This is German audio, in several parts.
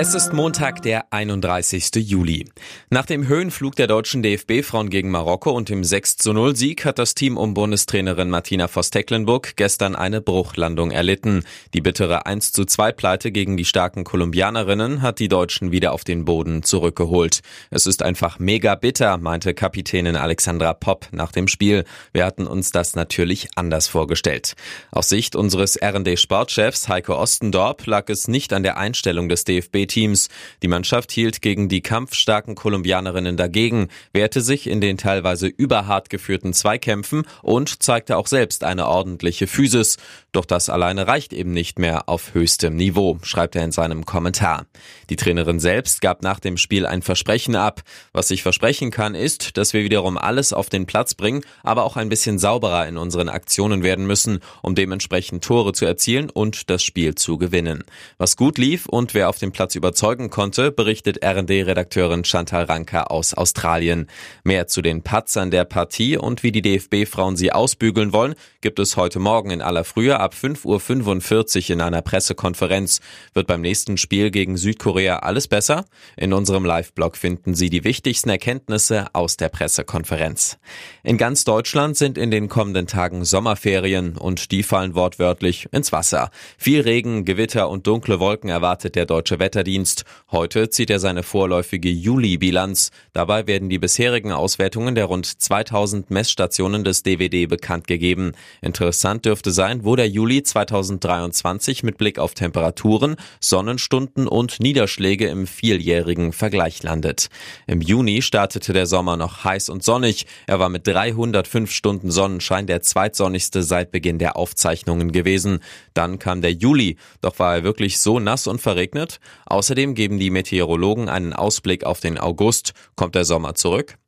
Es ist Montag, der 31. Juli. Nach dem Höhenflug der deutschen DFB-Frauen gegen Marokko und dem 6 zu 0 Sieg hat das Team um Bundestrainerin Martina Voss-Tecklenburg gestern eine Bruchlandung erlitten. Die bittere 1 zu 2 Pleite gegen die starken Kolumbianerinnen hat die Deutschen wieder auf den Boden zurückgeholt. Es ist einfach mega bitter, meinte Kapitänin Alexandra Popp nach dem Spiel. Wir hatten uns das natürlich anders vorgestellt. Aus Sicht unseres RD-Sportchefs Heiko Ostendorp lag es nicht an der Einstellung des DFB Teams. Die Mannschaft hielt gegen die kampfstarken Kolumbianerinnen dagegen, wehrte sich in den teilweise überhart geführten Zweikämpfen und zeigte auch selbst eine ordentliche Physis. Doch das alleine reicht eben nicht mehr auf höchstem Niveau, schreibt er in seinem Kommentar. Die Trainerin selbst gab nach dem Spiel ein Versprechen ab. Was ich versprechen kann, ist, dass wir wiederum alles auf den Platz bringen, aber auch ein bisschen sauberer in unseren Aktionen werden müssen, um dementsprechend Tore zu erzielen und das Spiel zu gewinnen. Was gut lief und wer auf dem Platz überzeugen konnte, berichtet RD-Redakteurin Chantal Ranker aus Australien. Mehr zu den Patzern der Partie und wie die DFB-Frauen sie ausbügeln wollen, gibt es heute Morgen in aller Frühe ab 5.45 Uhr in einer Pressekonferenz. Wird beim nächsten Spiel gegen Südkorea alles besser? In unserem Live-Blog finden Sie die wichtigsten Erkenntnisse aus der Pressekonferenz. In ganz Deutschland sind in den kommenden Tagen Sommerferien und die fallen wortwörtlich ins Wasser. Viel Regen, Gewitter und dunkle Wolken erwartet der deutsche Wetterdienst Wetterdienst. Heute zieht er seine vorläufige Juli-Bilanz. Dabei werden die bisherigen Auswertungen der rund 2000 Messstationen des DWD bekannt gegeben. Interessant dürfte sein, wo der Juli 2023 mit Blick auf Temperaturen, Sonnenstunden und Niederschläge im vierjährigen Vergleich landet. Im Juni startete der Sommer noch heiß und sonnig. Er war mit 305 Stunden Sonnenschein der zweitsonnigste seit Beginn der Aufzeichnungen gewesen. Dann kam der Juli, doch war er wirklich so nass und verregnet? Außerdem geben die Meteorologen einen Ausblick auf den August. Kommt der Sommer zurück?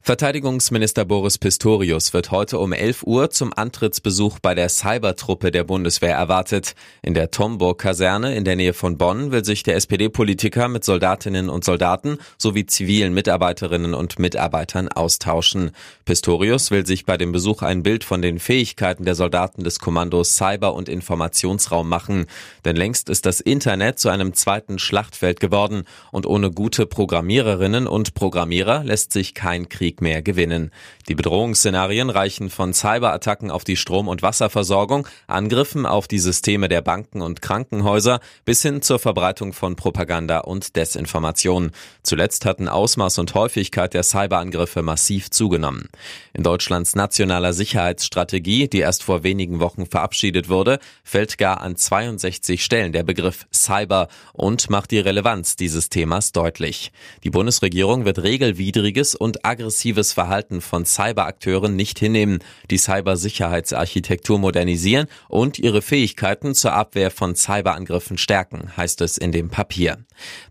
Verteidigungsminister Boris Pistorius wird heute um 11 Uhr zum Antrittsbesuch bei der Cybertruppe der Bundeswehr erwartet. In der Tomburg-Kaserne in der Nähe von Bonn will sich der SPD-Politiker mit Soldatinnen und Soldaten sowie zivilen Mitarbeiterinnen und Mitarbeitern austauschen. Pistorius will sich bei dem Besuch ein Bild von den Fähigkeiten der Soldaten des Kommandos Cyber- und Informationsraum machen. Denn längst ist das Internet zu einem zweiten Schlachtfeld geworden und ohne gute Programmiererinnen und Programmierer lässt sich kein keinen Krieg mehr gewinnen. Die Bedrohungsszenarien reichen von Cyberattacken auf die Strom- und Wasserversorgung, Angriffen auf die Systeme der Banken und Krankenhäuser bis hin zur Verbreitung von Propaganda und Desinformation. Zuletzt hatten Ausmaß und Häufigkeit der Cyberangriffe massiv zugenommen. In Deutschlands nationaler Sicherheitsstrategie, die erst vor wenigen Wochen verabschiedet wurde, fällt gar an 62 Stellen der Begriff Cyber und macht die Relevanz dieses Themas deutlich. Die Bundesregierung wird regelwidriges und aggressives Verhalten von Cyberakteuren nicht hinnehmen, die Cybersicherheitsarchitektur modernisieren und ihre Fähigkeiten zur Abwehr von Cyberangriffen stärken, heißt es in dem Papier.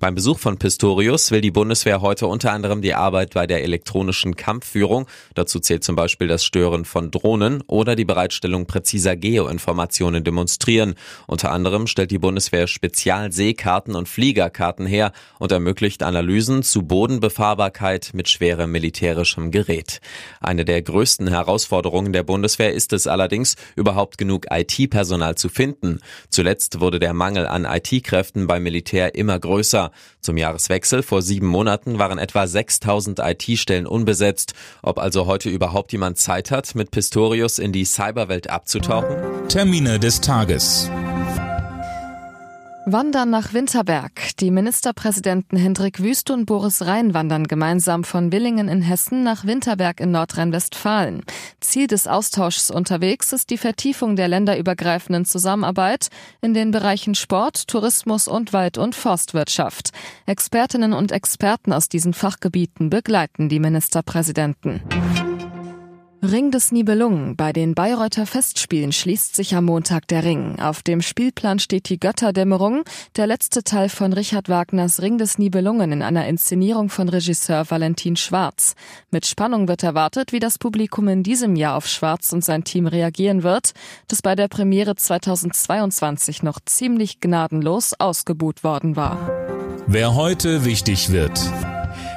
Beim Besuch von Pistorius will die Bundeswehr heute unter anderem die Arbeit bei der elektronischen Kampfführung, dazu zählt zum Beispiel das Stören von Drohnen oder die Bereitstellung präziser Geoinformationen demonstrieren. Unter anderem stellt die Bundeswehr Spezialseekarten und Fliegerkarten her und ermöglicht Analysen zu Bodenbefahrbarkeit mit schwerem militärischem Gerät. Eine der größten Herausforderungen der Bundeswehr ist es allerdings, überhaupt genug IT-Personal zu finden. Zuletzt wurde der Mangel an IT-Kräften beim Militär immer größer. Zum Jahreswechsel vor sieben Monaten waren etwa 6000 IT-Stellen unbesetzt. Ob also heute überhaupt jemand Zeit hat, mit Pistorius in die Cyberwelt abzutauchen? Termine des Tages. Wandern nach Winterberg. Die Ministerpräsidenten Hendrik Wüst und Boris Rhein wandern gemeinsam von Willingen in Hessen nach Winterberg in Nordrhein-Westfalen. Ziel des Austauschs unterwegs ist die Vertiefung der länderübergreifenden Zusammenarbeit in den Bereichen Sport, Tourismus und Wald- und Forstwirtschaft. Expertinnen und Experten aus diesen Fachgebieten begleiten die Ministerpräsidenten. Ring des Nibelungen. Bei den Bayreuther Festspielen schließt sich am Montag der Ring. Auf dem Spielplan steht die Götterdämmerung, der letzte Teil von Richard Wagners Ring des Nibelungen in einer Inszenierung von Regisseur Valentin Schwarz. Mit Spannung wird erwartet, wie das Publikum in diesem Jahr auf Schwarz und sein Team reagieren wird, das bei der Premiere 2022 noch ziemlich gnadenlos ausgebuht worden war. Wer heute wichtig wird.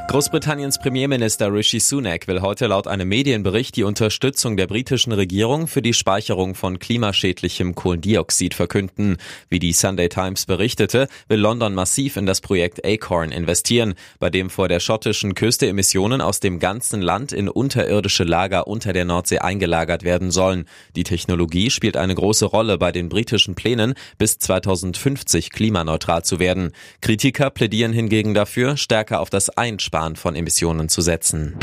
Großbritanniens Premierminister Rishi Sunak will heute laut einem Medienbericht die Unterstützung der britischen Regierung für die Speicherung von klimaschädlichem Kohlendioxid verkünden. Wie die Sunday Times berichtete, will London massiv in das Projekt Acorn investieren, bei dem vor der schottischen Küste Emissionen aus dem ganzen Land in unterirdische Lager unter der Nordsee eingelagert werden sollen. Die Technologie spielt eine große Rolle bei den britischen Plänen, bis 2050 klimaneutral zu werden. Kritiker plädieren hingegen dafür, stärker auf das Einsparen Einsparen von Emissionen zu setzen.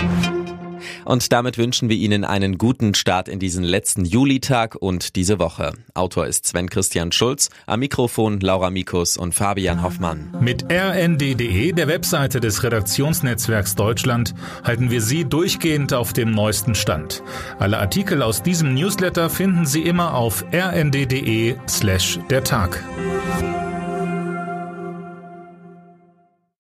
Und damit wünschen wir Ihnen einen guten Start in diesen letzten Julitag und diese Woche. Autor ist Sven Christian Schulz, am Mikrofon Laura Mikus und Fabian Hoffmann. Mit rnd.de, der Webseite des Redaktionsnetzwerks Deutschland, halten wir Sie durchgehend auf dem neuesten Stand. Alle Artikel aus diesem Newsletter finden Sie immer auf rnd.de slash der Tag.